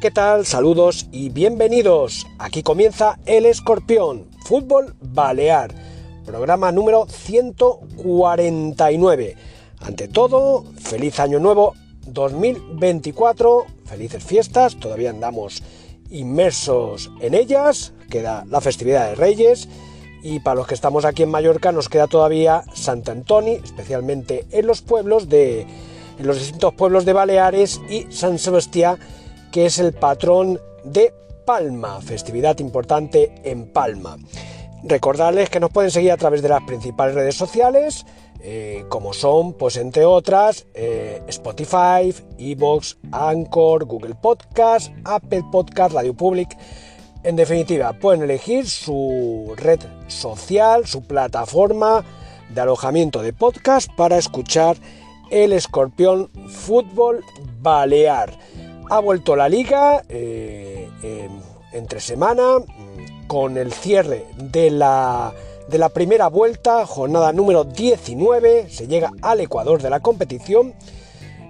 ¿Qué tal? Saludos y bienvenidos. Aquí comienza El Escorpión, Fútbol Balear, programa número 149. Ante todo, feliz año nuevo 2024, felices fiestas, todavía andamos inmersos en ellas, queda la festividad de Reyes y para los que estamos aquí en Mallorca nos queda todavía Sant Antoni, especialmente en los pueblos de en los distintos pueblos de Baleares y San Sebastián que es el patrón de Palma, festividad importante en Palma. Recordarles que nos pueden seguir a través de las principales redes sociales, eh, como son, pues entre otras, eh, Spotify, Evox, Anchor, Google Podcast, Apple Podcast, Radio Public. En definitiva, pueden elegir su red social, su plataforma de alojamiento de podcast para escuchar el Escorpión Fútbol Balear. Ha vuelto la liga eh, entre semana con el cierre de la, de la primera vuelta, jornada número 19, se llega al Ecuador de la competición.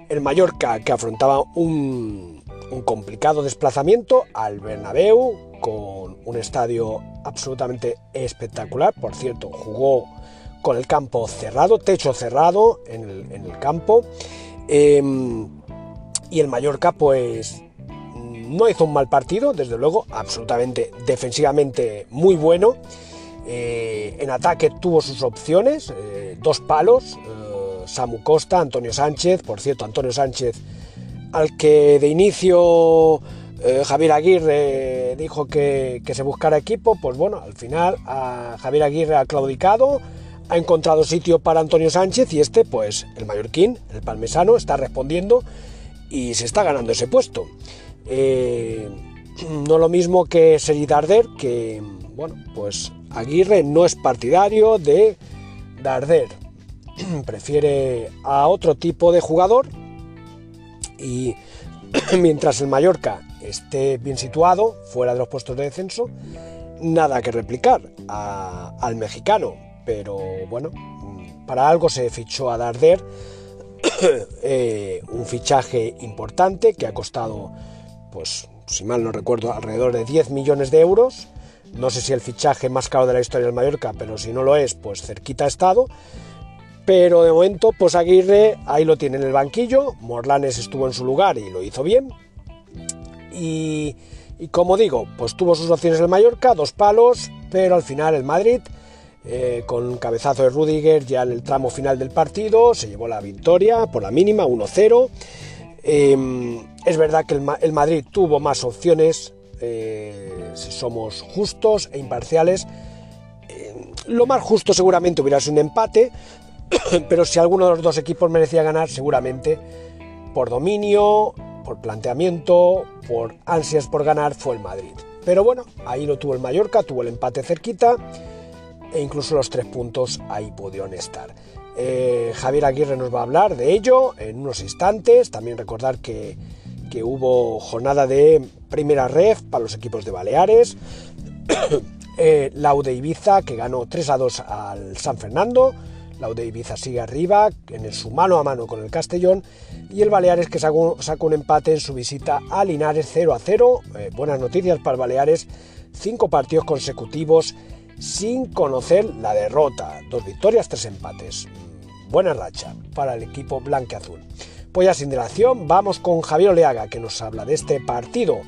El Mallorca que afrontaba un, complicado desplazamiento al Bernabéu con un estadio absolutamente espectacular. Por cierto, jugó con el campo cerrado, techo cerrado en el, campo. Eh, y el Mallorca, pues, no hizo un mal partido, desde luego, absolutamente defensivamente muy bueno. Eh, en ataque tuvo sus opciones, eh, dos palos, eh, Samu Costa, Antonio Sánchez, por cierto, Antonio Sánchez, al que de inicio Javier Aguirre dijo que, que, se buscara equipo, pues bueno, al final Javier Aguirre ha claudicado, ha encontrado sitio para Antonio Sánchez y este, pues el mallorquín, el palmesano, está respondiendo y se está ganando ese puesto. Eh, no lo mismo que Sergi Darder, que, bueno, pues Aguirre no es partidario de Darder, prefiere a otro tipo de jugador y mientras el Mallorca esté bien situado, fuera de los puestos de descenso, nada que replicar al mexicano, pero bueno, para algo se fichó a Darder eh, un fichaje importante que ha costado, pues, si mal no recuerdo, alrededor de 10 millones de euros. No sé si el fichaje más caro de la historia del Mallorca, pero si no lo es, pues cerquita ha estado. Pero de momento, pues Aguirre ahí lo tiene en el banquillo. Morlanes estuvo en su lugar y lo hizo bien. Y, y como digo, pues tuvo sus opciones el Mallorca, dos palos, pero al final el Madrid eh, con cabezazo de Rudiger ya en el tramo final del partido, se llevó la victoria por la mínima, 1-0. Eh, es verdad que el, Madrid tuvo más opciones, eh, si somos justos e imparciales. Eh, lo más justo seguramente hubiera sido un empate, pero si alguno de los dos equipos merecía ganar, seguramente por dominio, por planteamiento, por ansias por ganar, fue el Madrid. Pero bueno, ahí lo tuvo el Mallorca, tuvo el empate cerquita e incluso los tres puntos ahí pudieron estar. Eh, Javier Aguirre nos va a hablar de ello en unos instantes. También recordar que, que hubo jornada de primera ref para los equipos de Baleares. eh, Laude Ibiza que ganó 3 a 2 al San Fernando. Laude Ibiza sigue arriba en su mano a mano con el Castellón. Y el Baleares que sacó, sacó un empate en su visita a Linares 0 a 0. Eh, buenas noticias para el Baleares. Cinco partidos consecutivos sin conocer la derrota. Dos victorias, tres empates. Buena racha para el equipo blanqueazul. Pues ya sin dilación, vamos con Javier Oleaga, que nos habla de este partido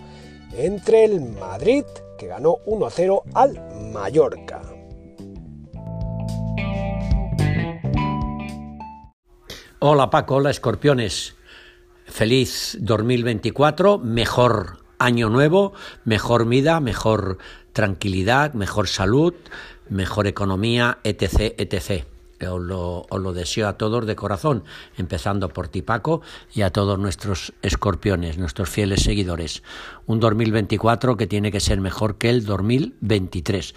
entre el Madrid, que ganó 1-0 al Mallorca. Hola Paco, hola escorpiones. Feliz 2024, mejor año nuevo, mejor vida, mejor tranquilidad, mejor salud, mejor economía, etc. etc. Os lo, os lo, deseo a todos de corazón, empezando por ti Paco y a todos nuestros escorpiones, nuestros fieles seguidores. Un 2024 que tiene que ser mejor que el 2023.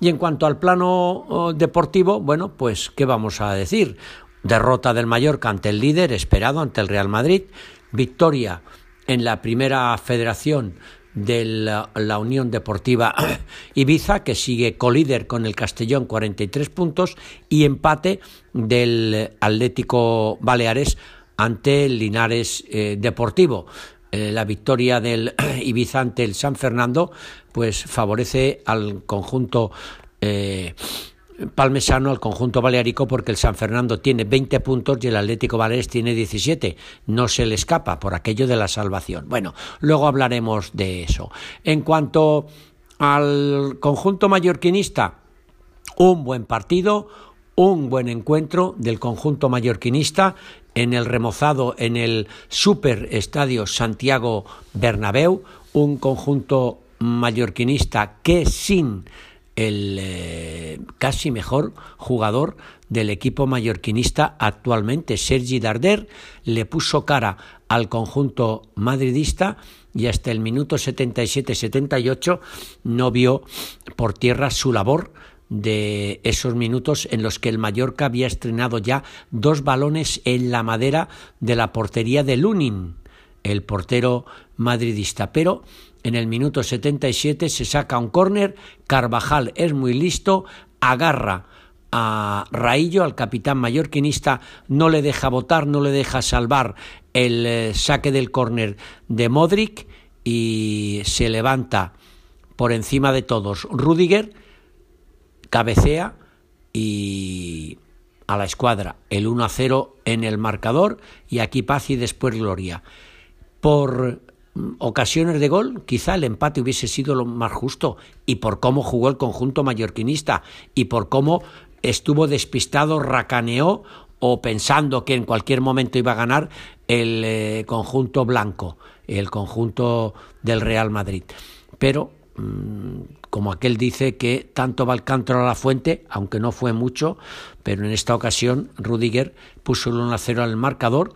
Y en cuanto al plano oh, deportivo, bueno, pues, ¿qué vamos a decir? Derrota del Mallorca ante el líder esperado, ante el Real Madrid. Victoria en la primera federación de la, Unión Deportiva Ibiza, que sigue colíder con el Castellón 43 puntos, y empate del Atlético Baleares ante el Linares eh, Deportivo. Eh, la victoria del Ibiza ante el San Fernando, pues favorece al conjunto eh, palmesano al conjunto balearico porque el San Fernando tiene 20 puntos y el Atlético Baleares tiene 17. No se le escapa por aquello de la salvación. Bueno, luego hablaremos de eso. En cuanto al conjunto mallorquinista, un buen partido, un buen encuentro del conjunto mallorquinista en el remozado en el Super Estadio Santiago Bernabéu, un conjunto mallorquinista que sin el eh, casi mejor jugador del equipo mallorquinista actualmente. Sergi Darder le puso cara al conjunto madridista y hasta el minuto 77-78 no vio por tierra su labor de esos minutos en los que el Mallorca había estrenado ya dos balones en la madera de la portería de Lunin, el portero madridista. Pero en el minuto 77 se saca un córner, Carvajal es muy listo, agarra a Raillo, al capitán mallorquinista, no le deja votar, no le deja salvar el eh, saque del córner de Modric y se levanta por encima de todos Rudiger, cabecea y a la escuadra el 1 a 0 en el marcador y aquí paz y después gloria. Por ocasiones de gol, quizá el empate hubiese sido lo más justo, y por cómo jugó el conjunto mallorquinista, y por cómo estuvo despistado, racaneó o pensando que en cualquier momento iba a ganar el eh, conjunto blanco, el conjunto del Real Madrid. Pero, mm, como aquel dice que tanto va el cántaro a la fuente, aunque no fue mucho, pero en esta ocasión Rudiger puso el 1 0 al marcador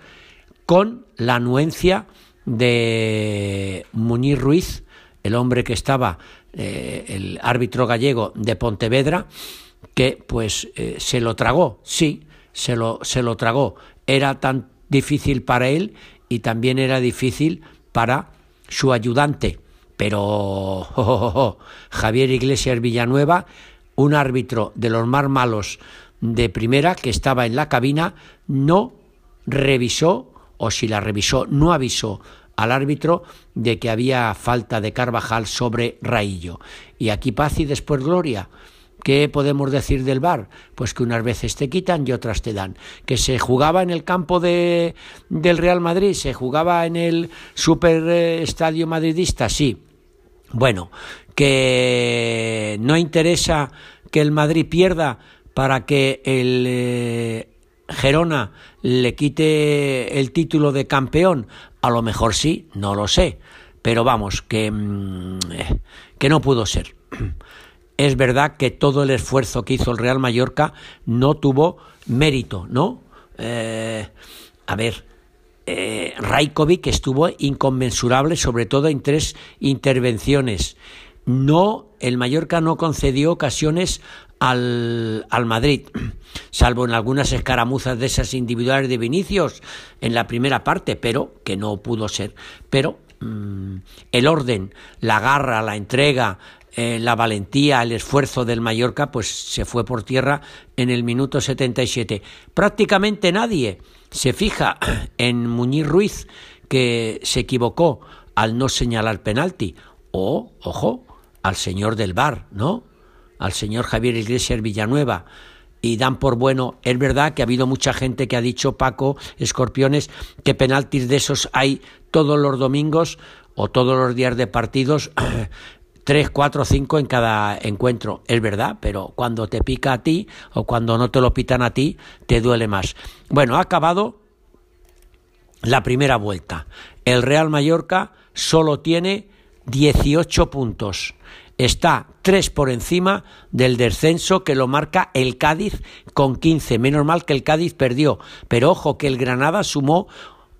con la anuencia de Muñiz Ruiz, el hombre que estaba, eh, el árbitro gallego de Pontevedra, que pues eh, se lo tragó, sí, se lo, se lo tragó. Era tan difícil para él y también era difícil para su ayudante. Pero Javier Iglesias Villanueva, un árbitro de los más malos de primera que estaba en la cabina, no revisó, o si la revisó, no avisó al árbitro de que había falta de Carvajal sobre Raillo. Y aquí paz y después gloria. ¿Qué podemos decir del bar? Pues que unas veces te quitan y otras te dan. Que se jugaba en el campo de, del Real Madrid, se jugaba en el super eh, estadio madridista, sí. Bueno, que no interesa que el Madrid pierda para que el eh, Gerona le quite el título de campeón a lo mejor sí, no lo sé, pero vamos, que, mm, que no pudo ser. Es verdad que todo el esfuerzo que hizo el Real Mallorca no tuvo mérito, ¿no? Eh, a ver, eh, Raikovic estuvo inconmensurable, sobre todo en tres intervenciones. No, el Mallorca no concedió ocasiones al, al, Madrid, salvo en algunas escaramuzas de esas individuales de Vinicius en la primera parte, pero que no pudo ser. Pero mmm, el orden, la garra, la entrega, eh, la valentía, el esfuerzo del Mallorca, pues se fue por tierra en el minuto 77. Prácticamente nadie se fija en Muñiz Ruiz, que se equivocó al no señalar penalti, o, ojo, al señor del bar, ¿no? Al señor Javier Iglesias Villanueva y dan por bueno, es verdad que ha habido mucha gente que ha dicho, Paco, escorpiones, que penaltis de esos hay todos los domingos o todos los días de partidos, tres, cuatro, cinco en cada encuentro. Es verdad, pero cuando te pica a ti o cuando no te lo pitan a ti, te duele más. Bueno, ha acabado la primera vuelta. El Real Mallorca solo tiene 18 puntos. Está tres por encima del descenso que lo marca el Cádiz con 15. Menos mal que el Cádiz perdió. Pero ojo que el Granada sumó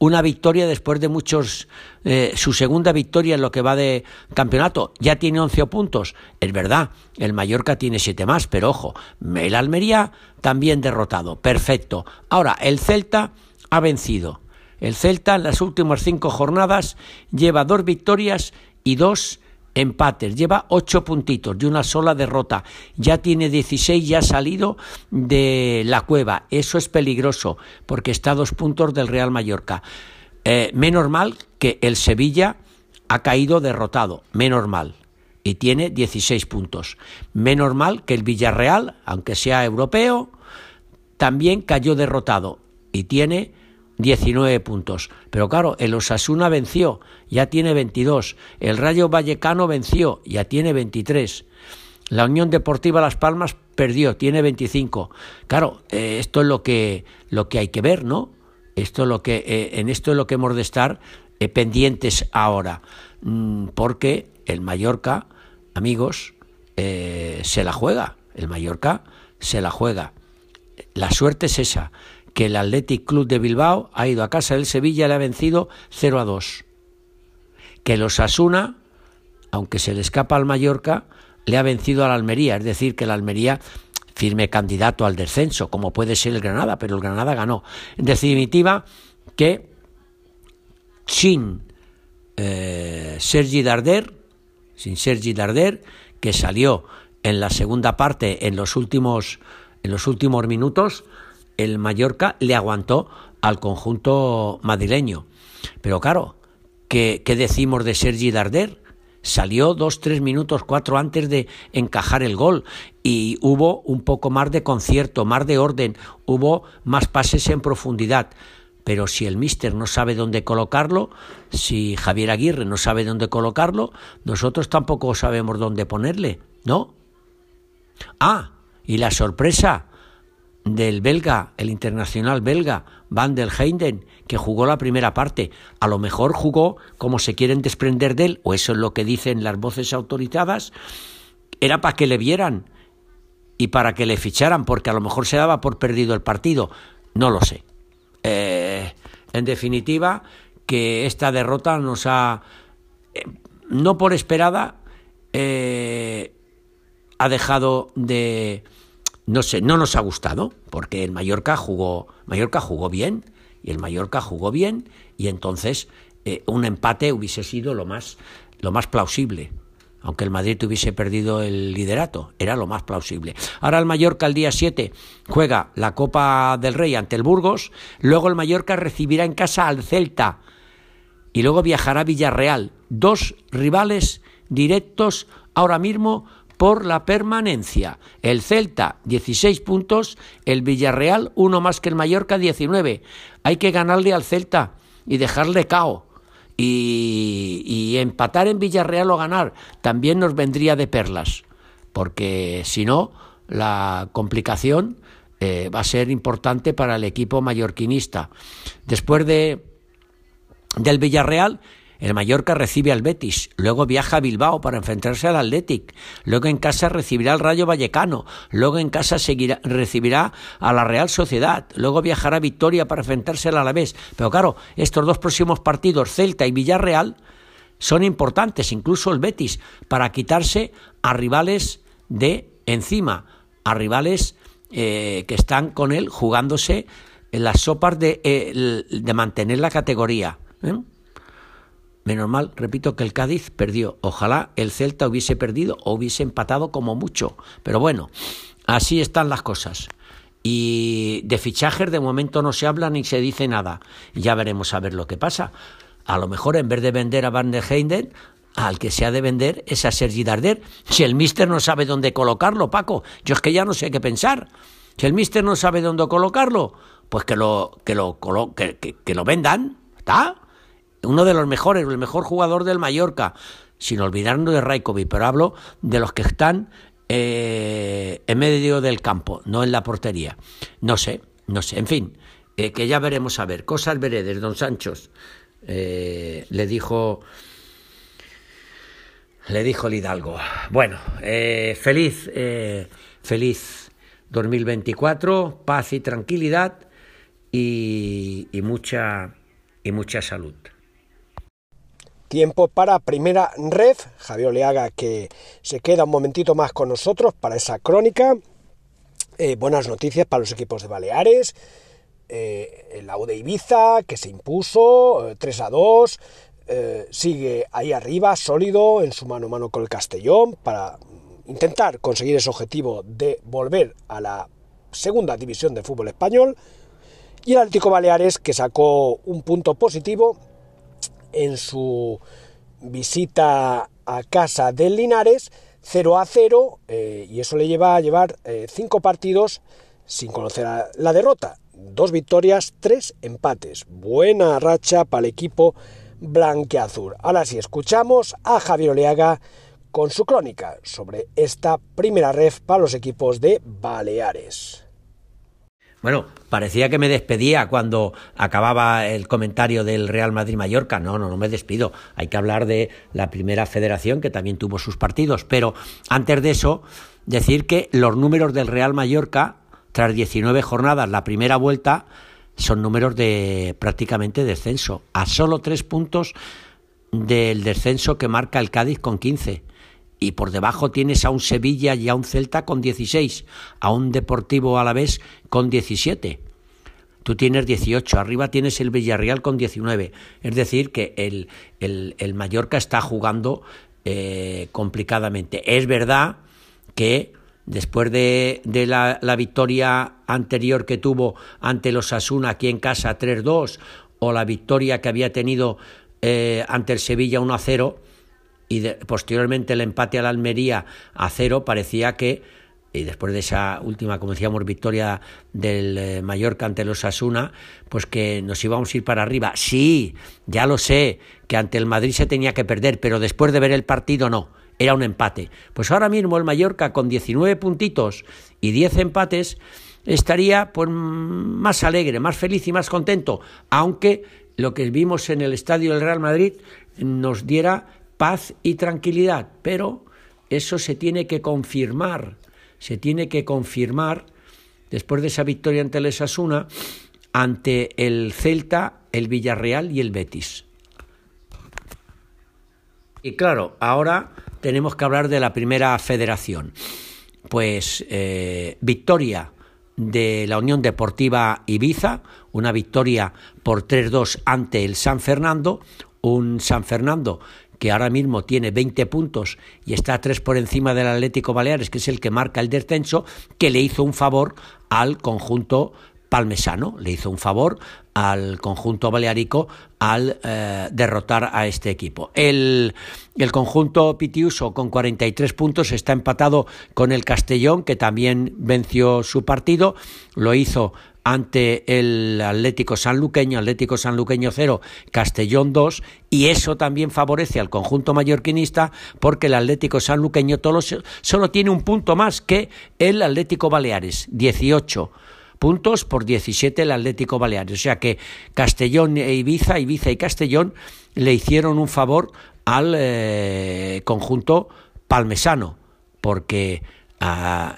una victoria después de muchos, eh, su segunda victoria en lo que va de campeonato. Ya tiene 11 puntos. Es verdad, el Mallorca tiene 7 más, pero ojo, el Almería también derrotado. Perfecto. Ahora, el Celta ha vencido. El Celta en las últimas cinco jornadas lleva dos victorias y dos empates, lleva ocho puntitos de una sola derrota, ya tiene 16, ya ha salido de la cueva, eso es peligroso porque está a dos puntos del Real Mallorca. Eh, menos mal que el Sevilla ha caído derrotado, menos mal, y tiene 16 puntos. Menos mal que el Villarreal, aunque sea europeo, también cayó derrotado. Y tiene 19 puntos. Pero claro, el Osasuna venció, ya tiene 22. El Rayo Vallecano venció, ya tiene 23. La Unión Deportiva Las Palmas perdió, tiene 25. Claro, eh, esto es lo que, lo que hay que ver, ¿no? Esto es lo que, eh, en esto es lo que hemos de estar eh, pendientes ahora. Mm, porque el Mallorca, amigos, se la juega. El Mallorca se la juega. La suerte es esa que el Athletic Club de Bilbao ha ido a casa del Sevilla y le ha vencido 0 a 2. Que los Asuna, aunque se le escapa al Mallorca, le ha vencido al Almería, es decir, que el Almería firme candidato al descenso, como puede ser el Granada, pero el Granada ganó. En definitiva, que sin eh, Sergi Darder, sin Sergi Darder, que salió en la segunda parte en los últimos en los últimos minutos, el Mallorca le aguantó al conjunto madrileño. Pero claro, ¿qué, decimos de Sergi Darder? Salió dos, tres minutos, cuatro antes de encajar el gol y hubo un poco más de concierto, más de orden, hubo más pases en profundidad. Pero si el míster no sabe dónde colocarlo, si Javier Aguirre no sabe dónde colocarlo, nosotros tampoco sabemos dónde ponerle, ¿no? Ah, y la sorpresa, del belga, el internacional belga, Van der Heinden, que jugó la primera parte. A lo mejor jugó como se quieren desprender de él, o eso es lo que dicen las voces autorizadas, era para que le vieran y para que le ficharan, porque a lo mejor se daba por perdido el partido. No lo sé. Eh, en definitiva, que esta derrota nos ha, eh, no por esperada, eh, ha dejado de no sé, no nos ha gustado, porque el Mallorca jugó, Mallorca jugó bien, y el Mallorca jugó bien, y entonces eh, un empate hubiese sido lo más, lo más plausible. Aunque el Madrid hubiese perdido el liderato, era lo más plausible. Ahora el Mallorca el día 7 juega la Copa del Rey ante el Burgos, luego el Mallorca recibirá en casa al Celta y luego viajará a Villarreal. Dos rivales directos ahora mismo por la permanencia. El Celta, 16 puntos, el Villarreal, uno más que el Mallorca, 19. Hay que ganarle al Celta y dejarle cao. Y, empatar en Villarreal o ganar también nos vendría de perlas, porque si no, la complicación eh, va a ser importante para el equipo mallorquinista. Después de, del Villarreal, el Mallorca recibe al Betis, luego viaja a Bilbao para enfrentarse al Athletic, luego en casa recibirá al Rayo Vallecano, luego en casa seguirá, recibirá a la Real Sociedad, luego viajará a Victoria para enfrentarse al Alavés. Pero claro, estos dos próximos partidos, Celta y Villarreal, son importantes, incluso el Betis, para quitarse a rivales de encima, a rivales eh, que están con él jugándose en las sopas de, eh, de mantener la categoría. ¿eh? Menos mal, repito, que el Cádiz perdió. Ojalá el Celta hubiese perdido o hubiese empatado como mucho. Pero bueno, así están las cosas. Y de fichajes de momento no se habla ni se dice nada. Ya veremos a ver lo que pasa. A lo mejor en vez de vender a Van der Heyden, al que se ha de vender es a Sergi Darder. Si el mister no sabe dónde colocarlo, Paco, yo es que ya no sé qué pensar. Si el mister no sabe dónde colocarlo, pues que lo, que lo, que, que lo vendan. ¿Está? Uno de los mejores, el mejor jugador del Mallorca, sin olvidarnos de Raikovic, pero hablo de los que están eh, en medio del campo, no en la portería. No sé, no sé, en fin, eh, que ya veremos a ver, cosas veredes, don Sanchos, eh, le dijo le dijo el Hidalgo. Bueno, feliz, feliz 2024, paz y tranquilidad y, y, mucha y mucha salud. Tiempo para primera ref, Javier Oleaga que se queda un momentito más con nosotros para esa crónica. buenas noticias para los equipos de Baleares eh, el la Ibiza, que se impuso 3 eh, a 2, eh, sigue ahí arriba, sólido, en su mano a mano con el Castellón, para intentar conseguir ese objetivo de volver a la segunda división de fútbol español. Y el Atlético Baleares, que sacó un punto positivo en su visita a casa del Linares, 0 a 0, y eso le lleva a llevar 5 partidos sin conocer la derrota dos victorias, tres empates. Buena racha para el equipo blanqueazul. Ahora sí, escuchamos a Javier Oleaga con su crónica sobre esta primera ref para los equipos de Baleares. Bueno, parecía que me despedía cuando acababa el comentario del Real Madrid-Mallorca. No, no, no me despido. Hay que hablar de la primera federación que también tuvo sus partidos. Pero antes de eso, decir que los números del Real Mallorca tras 19 jornadas, la primera vuelta, son números de prácticamente descenso, a solo tres puntos del descenso que marca el Cádiz con 15. Y por debajo tienes a un Sevilla y a un Celta con 16, a un Deportivo Alavés con 17. Tú tienes 18, arriba tienes el Villarreal con 19. Es decir, que el, el, Mallorca está jugando eh, complicadamente. Es verdad que después de, la, victoria anterior que tuvo ante los Asuna aquí en casa 3-2 o la victoria que había tenido eh, ante el Sevilla 1-0 y posteriormente el empate al Almería a 0 parecía que y después de esa última, como decíamos, victoria del eh, Mallorca ante los Asuna, pues que nos íbamos a ir para arriba. Sí, ya lo sé, que ante el Madrid se tenía que perder, pero después de ver el partido no era un empate. Pues ahora mismo el Mallorca con 19 puntitos y 10 empates estaría pues más alegre, más feliz y más contento, aunque lo que vimos en el estadio del Real Madrid nos diera paz y tranquilidad, pero eso se tiene que confirmar, se tiene que confirmar después de esa victoria ante el Esasuna ante el Celta, el Villarreal y el Betis. Y claro, ahora tenemos que hablar de la primera federación. Pues eh, victoria de la Unión Deportiva Ibiza, una victoria por 3-2 ante el San Fernando, un San Fernando que ahora mismo tiene 20 puntos y está tres por encima del Atlético Baleares, que es el que marca el descenso, que le hizo un favor al conjunto palmesano, le hizo un favor al conjunto balearico al eh, derrotar a este equipo. El, el conjunto pitiuso con 43 puntos está empatado con el Castellón, que también venció su partido, lo hizo ante el Atlético Sanluqueño, Atlético Sanluqueño 0, Castellón 2, y eso también favorece al conjunto mallorquinista porque el Atlético Sanluqueño solo tiene un punto más que el Atlético Baleares, 18 puntos por 17 el Atlético Baleares. O sea que Castellón e Ibiza, Ibiza y Castellón le hicieron un favor al eh, conjunto palmesano, porque ah,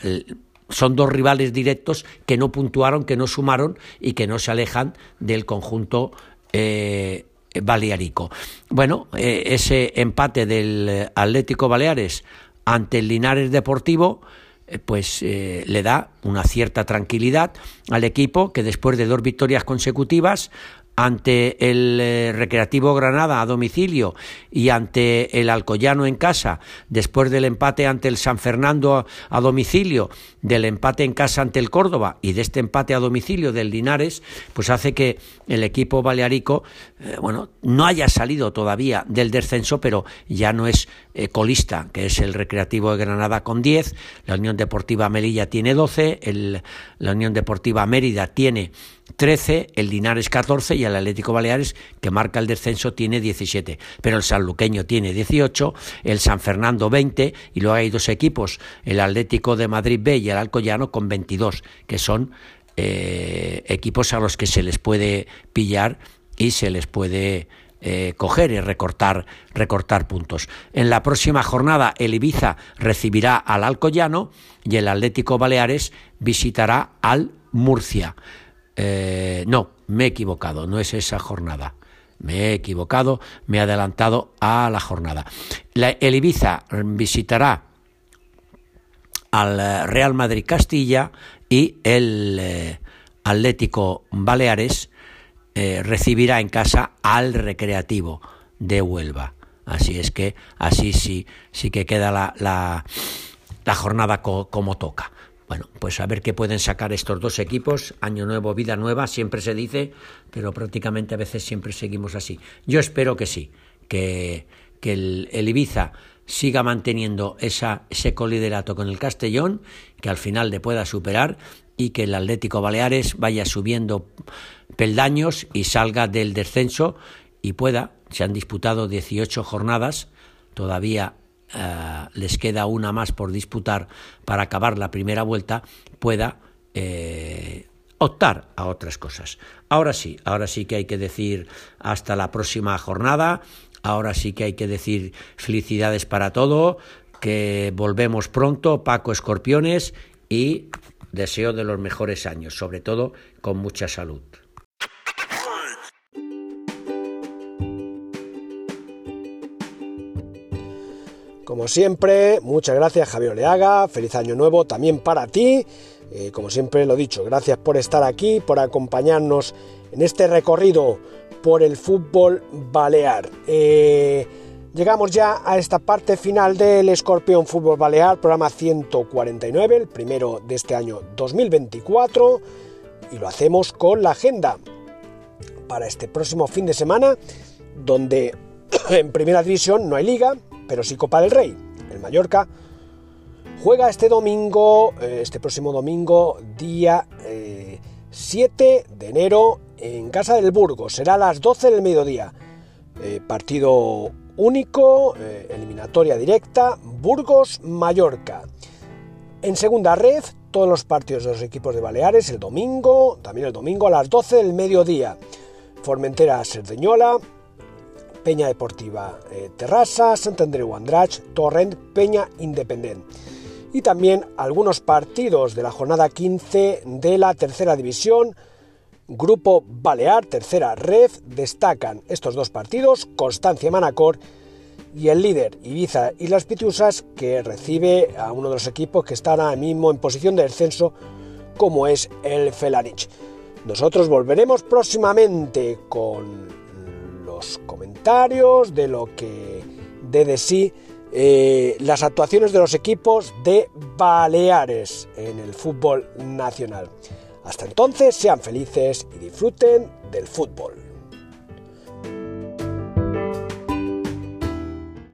son dos rivales directos que no puntuaron, que no sumaron y que no se alejan del conjunto eh, balearico. Bueno, eh, ese empate del Atlético Baleares ante el Linares Deportivo eh, pues eh, le da una cierta tranquilidad al equipo que después de dos victorias consecutivas ante el eh, Recreativo Granada a domicilio y ante el Alcoyano en casa, después del empate ante el San Fernando a, domicilio, del empate en casa ante el Córdoba y de este empate a domicilio del Linares, pues hace que el equipo balearico, eh, bueno, no haya salido todavía del descenso, pero ya no es eh, colista, que es el Recreativo de Granada con 10, la Unión Deportiva Melilla tiene 12, el, la Unión Deportiva Mérida tiene 13, el Linares 14 y el Atlético Baleares, que marca el descenso, tiene 17. Pero el Sanluqueño tiene 18, el San Fernando 20 y luego hay dos equipos, el Atlético de Madrid B y el Alcoyano con 22, que son eh, equipos a los que se les puede pillar y se les puede eh, coger y recortar, recortar puntos. En la próxima jornada el Ibiza recibirá al Alcoyano y el Atlético Baleares visitará al Murcia. Eh, no, me he equivocado, no es esa jornada. Me he equivocado, me he adelantado a la jornada. el Ibiza visitará al Real Madrid Castilla y el eh, Atlético Baleares eh, recibirá en casa al Recreativo de Huelva. Así es que así sí, sí que queda la, la, jornada como toca. Bueno, pues a ver qué pueden sacar estos dos equipos. Año nuevo, vida nueva, siempre se dice, pero prácticamente a veces siempre seguimos así. Yo espero que sí, que, que el, el Ibiza siga manteniendo esa, ese coliderato con el Castellón, que al final le pueda superar y que el Atlético Baleares vaya subiendo peldaños y salga del descenso y pueda, se han disputado 18 jornadas, todavía eh, les queda una más por disputar para acabar la primera vuelta, pueda eh, optar a otras cosas. Ahora sí, ahora sí que hay que decir hasta la próxima jornada, ahora sí que hay que decir felicidades para todo, que volvemos pronto, Paco Escorpiones, y deseo de los mejores años, sobre todo con mucha salud. Como siempre, muchas gracias Javier Oleaga, feliz año nuevo también para ti. Eh, como siempre lo he dicho, gracias por estar aquí, por acompañarnos en este recorrido por el fútbol balear. Eh, llegamos ya a esta parte final del Escorpión Fútbol Balear, programa 149, el primero de este año 2024, y lo hacemos con la agenda para este próximo fin de semana, donde en primera división no hay liga, pero sí Copa del Rey. El Mallorca juega este domingo, eh, este próximo domingo, día 7 eh, de enero, en Casa del Burgos. Será a las 12 del mediodía. Eh, partido único, eliminatoria directa, Burgos-Mallorca. En segunda red, todos los partidos de los equipos de Baleares el domingo, también el domingo a las 12 del mediodía. Formentera-Serdeñola, Peña Deportiva eh, Terrassa, Sant Andreu Andrach, Torrent, Peña Independent. Y también algunos partidos de la jornada 15 de la tercera división. Grupo Balear, tercera red, destacan estos dos partidos, Constancia Manacor y el líder Ibiza y las Pitiusas, que recibe a uno de los equipos que están ahora mismo en posición de descenso, como es el Felanich. Nosotros volveremos próximamente con comentarios, de lo que dé de sí eh, las actuaciones de los equipos de Baleares en el fútbol nacional. Hasta entonces, sean felices y disfruten del fútbol.